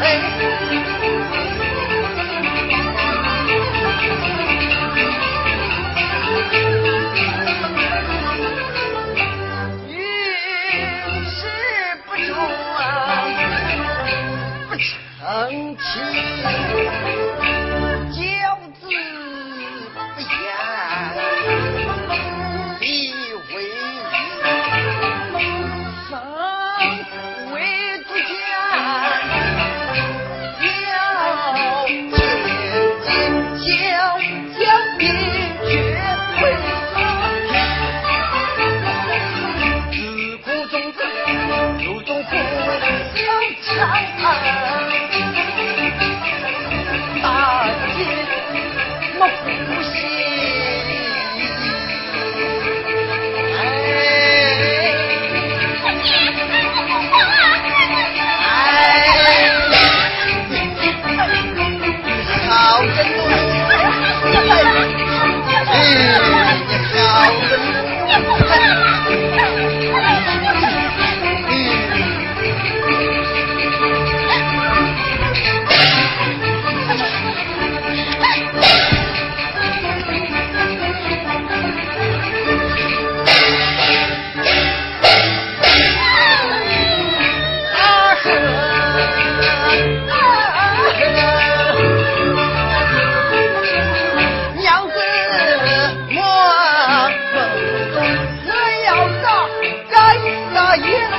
哎，遇事不主啊，不成亲。again.